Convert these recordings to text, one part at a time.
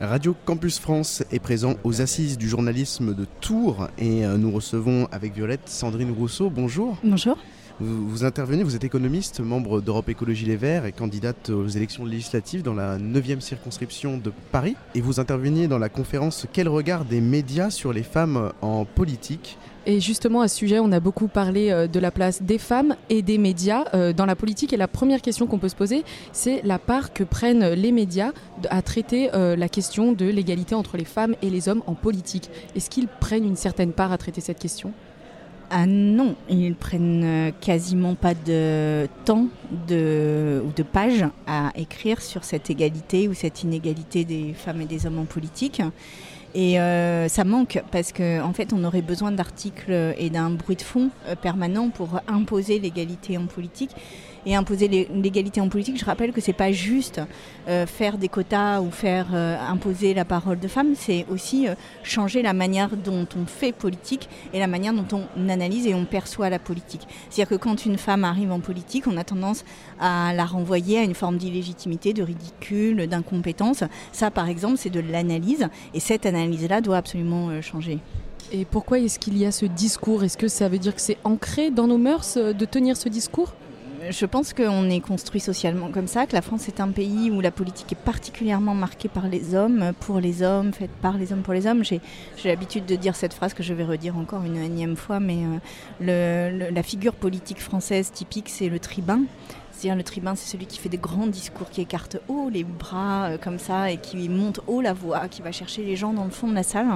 Radio Campus France est présent aux assises du journalisme de Tours et euh, nous recevons avec Violette Sandrine Rousseau. Bonjour. Bonjour. Vous, intervenez, vous êtes économiste, membre d'Europe Écologie Les Verts et candidate aux élections législatives dans la 9e circonscription de Paris. Et vous interveniez dans la conférence Quel regard des médias sur les femmes en politique et justement, à ce sujet, on a beaucoup parlé euh, de la place des femmes et des médias euh, dans la politique. Et la première question qu'on peut se poser, c'est la part que prennent les médias à traiter euh, la question de l'égalité entre les femmes et les hommes en politique. Est-ce qu'ils prennent une certaine part à traiter cette question? Ah non, ils prennent quasiment pas de temps ou de pages à écrire sur cette égalité ou cette inégalité des femmes et des hommes en politique. Et euh, ça manque parce qu'en en fait, on aurait besoin d'articles et d'un bruit de fond euh, permanent pour imposer l'égalité en politique et imposer l'égalité en politique. Je rappelle que c'est pas juste euh, faire des quotas ou faire euh, imposer la parole de femmes, c'est aussi euh, changer la manière dont on fait politique et la manière dont on analyse et on perçoit la politique. C'est-à-dire que quand une femme arrive en politique, on a tendance à la renvoyer à une forme d'illégitimité, de ridicule, d'incompétence. Ça, par exemple, c'est de l'analyse et cette analyse-là doit absolument changer. Et pourquoi est-ce qu'il y a ce discours? Est-ce que ça veut dire que c'est ancré dans nos mœurs de tenir ce discours? Je pense qu'on est construit socialement comme ça, que la France est un pays où la politique est particulièrement marquée par les hommes, pour les hommes, faite par les hommes, pour les hommes. J'ai l'habitude de dire cette phrase que je vais redire encore une énième fois, mais euh, la figure politique française typique, c'est le tribun. C'est-à-dire le tribun, c'est celui qui fait des grands discours, qui écarte haut les bras euh, comme ça et qui monte haut la voix, qui va chercher les gens dans le fond de la salle.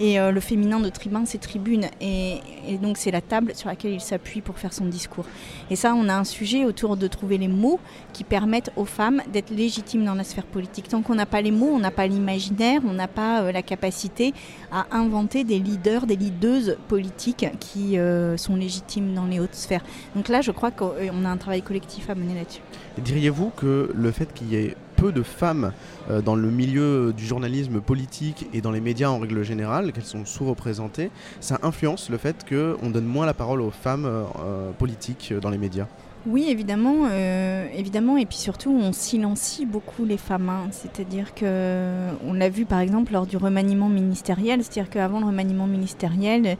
Et euh, le féminin de tribun, c'est tribune. Et, donc, c'est la table sur laquelle il s'appuie pour faire son discours. Et ça, on a un sujet autour de trouver les mots qui permettent aux femmes d'être légitimes dans la sphère politique. Tant qu'on n'a pas les mots, on n'a pas l'imaginaire, on n'a pas euh, la capacité à inventer des leaders, des leadeuses politiques qui euh, sont légitimes dans les hautes sphères. Donc là, je crois qu'on a un travail collectif à mener là-dessus. Diriez-vous que le fait qu'il y ait peu de femmes euh, dans le milieu du journalisme politique et dans les médias en règle générale, qu'elles sont sous-représentées, ça influence le fait qu'on donne moins la parole aux femmes euh, euh, politiques dans les médias oui, évidemment, évidemment, et puis surtout, on silencie beaucoup les femmes. Hein. C'est-à-dire que, on l'a vu par exemple lors du remaniement ministériel, c'est-à-dire qu'avant le remaniement ministériel,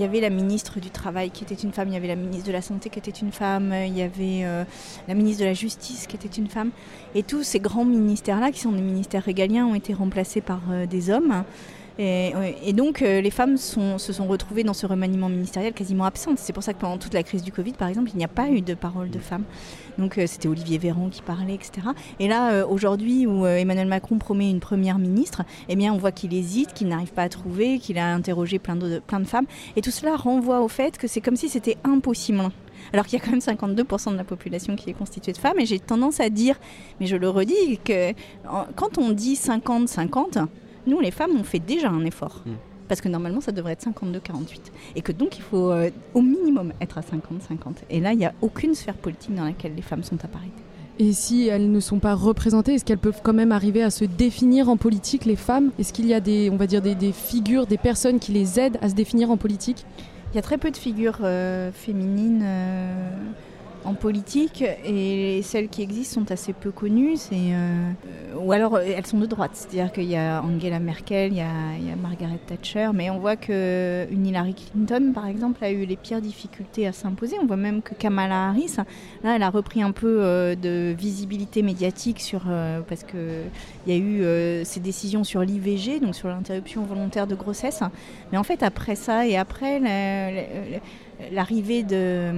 il y avait la ministre du Travail qui était une femme, il y avait la ministre de la Santé qui était une femme, il y avait euh, la ministre de la Justice qui était une femme. Et tous ces grands ministères-là, qui sont des ministères régaliens, ont été remplacés par euh, des hommes. Et, donc, euh, les femmes se sont retrouvées dans ce remaniement ministériel quasiment absentes. C'est pour ça que pendant toute la crise du Covid, par exemple, il n'y a pas eu de parole de femmes. Donc, euh, c'était Olivier Véran qui parlait, etc. Et là, euh, aujourd'hui, où Emmanuel Macron promet une première ministre, eh bien, on voit qu'il hésite, qu'il n'arrive pas à trouver, qu'il a interrogé plein de, plein de femmes. Et tout cela renvoie au fait que c'est comme si c'était impossible alors qu'il y a quand même 52% de la population qui est constituée de femmes. Et j'ai tendance à dire, mais je le redis, que quand on dit 50-50, nous, les femmes, on fait déjà un effort. Hmm. Parce que normalement, ça devrait être 52-48. Et que donc, il faut euh, au minimum être à 50-50. Et là, il n'y a aucune sphère politique dans laquelle les femmes sont à parité. Et si elles ne sont pas représentées, est-ce qu'elles peuvent quand même arriver à se définir en politique, les femmes? Est-ce qu'il y a des, on va dire, des, figures, des personnes qui les aident à se définir en politique? Il y a très peu de figures euh, féminines. Euh, en politique et celles qui existent sont assez peu connues. Euh, ou alors euh, elles sont de droite, c'est-à-dire qu'il y a Angela Merkel, il y a, Margaret Thatcher, mais on voit que Hillary Clinton, par exemple, a eu les pires difficultés à s'imposer. On voit même que Kamala Harris, là, elle a repris un peu euh, de visibilité médiatique sur parce que il y a eu ces décisions sur l'IVG, donc sur l'interruption volontaire de grossesse. Mais en fait, après ça et après l'arrivée de,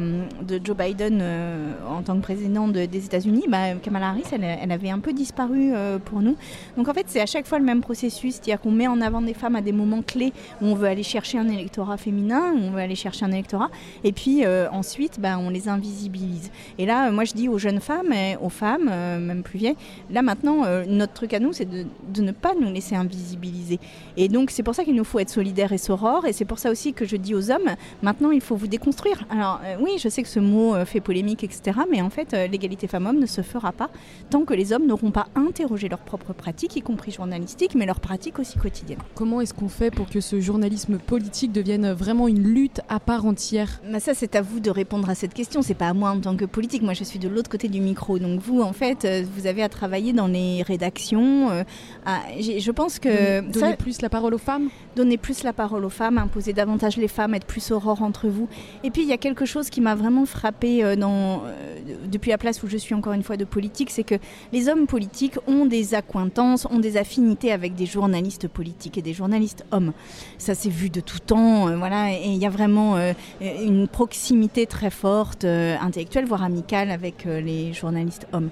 Joe Biden euh, en tant que président des États-Unis, bah, Kamala Harris, elle, avait un peu disparu euh, pour nous. Donc en fait, c'est à chaque fois le même processus, c'est-à-dire qu'on met en avant des femmes à des moments clés où on veut aller chercher un électorat féminin, où on veut aller chercher un électorat, et puis euh, ensuite, bah, on les invisibilise. Et là, moi, je dis aux jeunes femmes, aux femmes, même plus vieilles, là maintenant, notre truc à nous, c'est de, ne pas nous laisser invisibiliser. Et donc, c'est pour ça qu'il nous faut être solidaires et sorores, et c'est pour ça aussi que je dis aux hommes, maintenant, il faut vous déconstruire. Alors oui, je sais que ce mot fait polémique, etc. Mais en fait, l'égalité femmes-hommes ne se fera pas tant que les hommes n'auront pas interrogé leurs propres pratiques, y compris journalistiques, mais leurs pratiques aussi quotidiennes. Comment est-ce qu'on fait pour que ce journalisme politique devienne vraiment une lutte à part entière? Bah Ça, c'est à vous de répondre à cette question. C'est pas à moi en tant que politique. Moi, je suis de l'autre côté du micro. Donc vous, en fait, vous avez à travailler dans les rédactions. je pense que... Donner plus la parole aux femmes? Donner plus la parole aux femmes, imposer davantage les femmes, être plus aurore entre vous. Et puis, il y a quelque chose qui m'a vraiment frappé dans, depuis la place où je suis encore une fois de politique, c'est que les hommes politiques ont des accointances, ont des affinités avec des journalistes politiques et des journalistes hommes. Ça s'est vu de tout temps, euh, voilà, et il y a vraiment euh, une proximité très forte, euh, intellectuelle, voire amicale avec les journalistes hommes.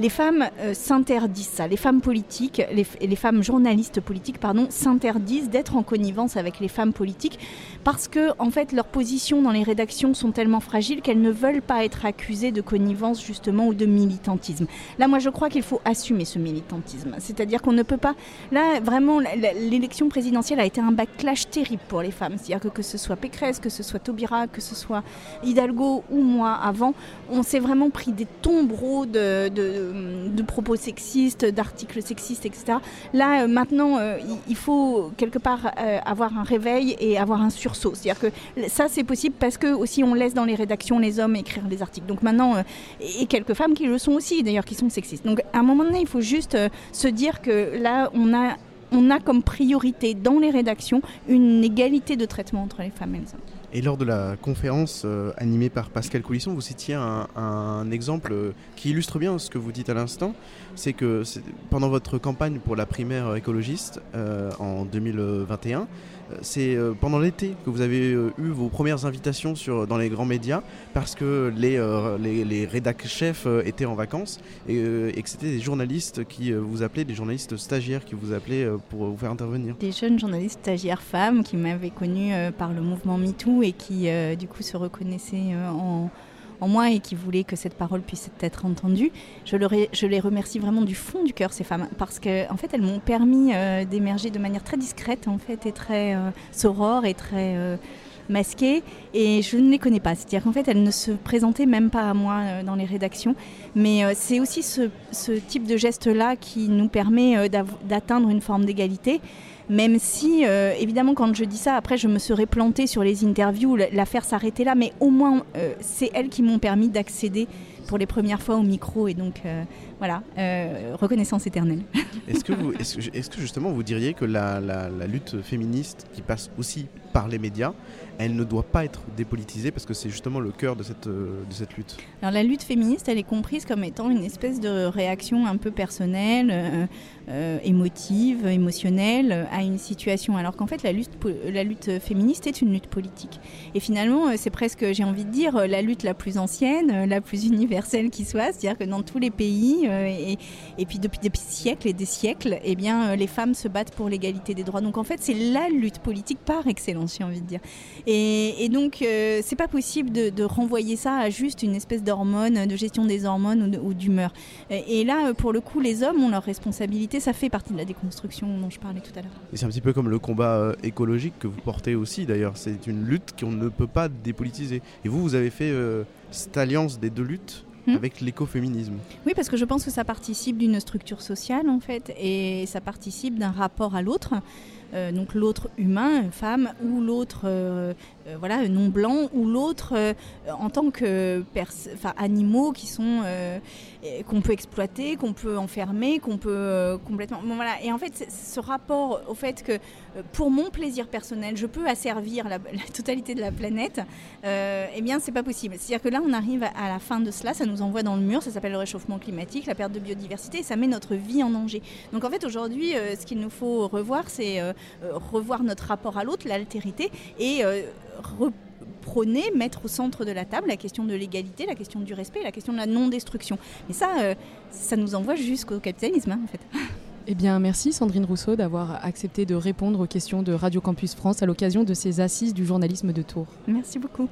Les femmes s'interdisent ça, les femmes politiques, les, femmes journalistes politiques, pardon, s'interdisent d'être en connivence avec les femmes politiques parce que, en fait, leurs positions dans les rédactions sont tellement fragiles qu'elles ne veulent pas être accusées de connivence, justement, ou de militantisme. Là, moi, je crois qu'il faut assumer ce militantisme. C'est-à-dire qu'on ne peut pas. Là, vraiment, l'élection présidentielle a été un backlash terrible pour les femmes. C'est-à-dire que que ce soit Pécresse, que ce soit Taubira, que ce soit Hidalgo ou moi avant, on s'est vraiment pris des tombereaux de, de, propos sexistes, d'articles sexistes, etc. Là, euh, maintenant, euh, il faut quelque part euh, avoir un réveil et avoir un sursaut. C'est-à-dire que ça, c'est possible parce que aussi on laisse dans les rédactions les hommes écrire les articles. Donc maintenant, et quelques femmes qui le sont aussi, d'ailleurs, qui sont sexistes. Donc à un moment donné, il faut juste se dire que là, on a on a comme priorité dans les rédactions une égalité de traitement entre les femmes et les hommes. Et lors de la conférence euh, animée par Pascal Coulisson, vous citiez un, exemple euh, qui illustre bien ce que vous dites à l'instant. C'est que pendant votre campagne pour la primaire écologiste euh, en 2021, c'est pendant l'été que vous avez eu vos premières invitations sur, dans les grands médias parce que les, les, les rédac chefs étaient en vacances et, et que c'était des journalistes qui vous appelaient, des journalistes stagiaires qui vous appelaient pour vous faire intervenir. Des jeunes journalistes stagiaires femmes qui m'avaient connue par le mouvement MeToo et qui euh, du coup se reconnaissaient euh, en, moi et qui voulaient que cette parole puisse être entendue. Je, les remercie vraiment du fond du cœur, ces femmes, parce qu'en en fait, elles m'ont permis euh, d'émerger de manière très discrète en fait, et très sorore et très masquée. Et je ne les connais pas. C'est-à-dire qu'en fait, elles ne se présentaient même pas à moi dans les rédactions. Mais c'est aussi ce, ce, type de geste-là qui nous permet d'atteindre une forme d'égalité. Même si, euh, évidemment, quand je dis ça, après, je me serais plantée sur les interviews, l'affaire s'arrêtait là, mais au moins, euh, c'est elles qui m'ont permis d'accéder pour les premières fois au micro. Et donc, euh, voilà, reconnaissance éternelle. Est-ce que, est que, justement vous diriez que la, lutte féministe qui passe aussi par les médias, elle ne doit pas être dépolitisée parce que c'est justement le cœur de cette, de cette lutte? Alors la lutte féministe, elle est comprise comme étant une espèce de réaction un peu personnelle, euh, émotive, émotionnelle à une situation, alors qu'en fait la lutte, féministe est une lutte politique. Et finalement, euh, c'est presque, j'ai envie de dire, la lutte la plus ancienne, la plus universelle qui soit, c'est-à-dire que dans tous les pays, euh, et, puis depuis des siècles et des siècles, eh bien, les femmes se battent pour l'égalité des droits. Donc en fait, c'est la lutte politique par excellence, j'ai envie de dire. Et, et donc, c'est pas possible de, de, renvoyer ça à juste une espèce d'hormone, de gestion des hormones ou d'humeur. Et là, pour le coup, les hommes ont leur responsabilité ça fait partie de la déconstruction dont je parlais tout à l'heure. Et c'est un petit peu comme le combat euh, écologique que vous portez aussi d'ailleurs. C'est une lutte qu'on ne peut pas dépolitiser. Et vous, vous avez fait euh, cette alliance des deux luttes hmm. avec l'écoféminisme. Oui, parce que je pense que ça participe d'une structure sociale en fait, et ça participe d'un rapport à l'autre. Euh, donc l'autre humain, femme, ou l'autre voilà non blanc, ou l'autre en tant que animaux qui sont qu'on peut exploiter, qu'on peut enfermer, qu'on peut euh, complètement. voilà. Et en fait, ce rapport au fait que euh, pour mon plaisir personnel, je peux asservir la, totalité de la planète, euh, eh bien, c'est pas possible. C'est-à-dire que là, on arrive à la fin de cela, ça nous envoie dans le mur, ça s'appelle le réchauffement climatique, la perte de biodiversité, et ça met notre vie en danger. Donc en fait, aujourd'hui, ce qu'il nous faut revoir, c'est revoir notre rapport à l'autre, l'altérité, et prôner, mettre au centre de la table la question de l'égalité, la question du respect, la question de la non-destruction. Et ça, euh, ça nous envoie jusqu'au capitalisme, hein, en fait. Eh bien, merci Sandrine Rousseau d'avoir accepté de répondre aux questions de Radio Campus France à l'occasion de ces assises du journalisme de Tours. Merci beaucoup.